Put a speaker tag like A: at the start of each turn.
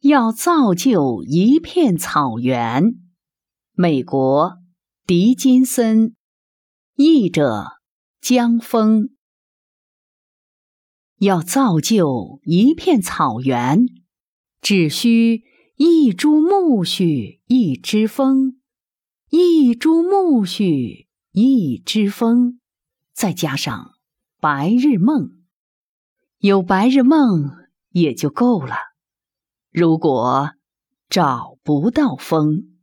A: 要造就一片草原。美国，狄金森，译者江峰。要造就一片草原，只需一株苜蓿，一支风；一株苜蓿，一支风，再加上白日梦。有白日梦也就够了。如果找不到风，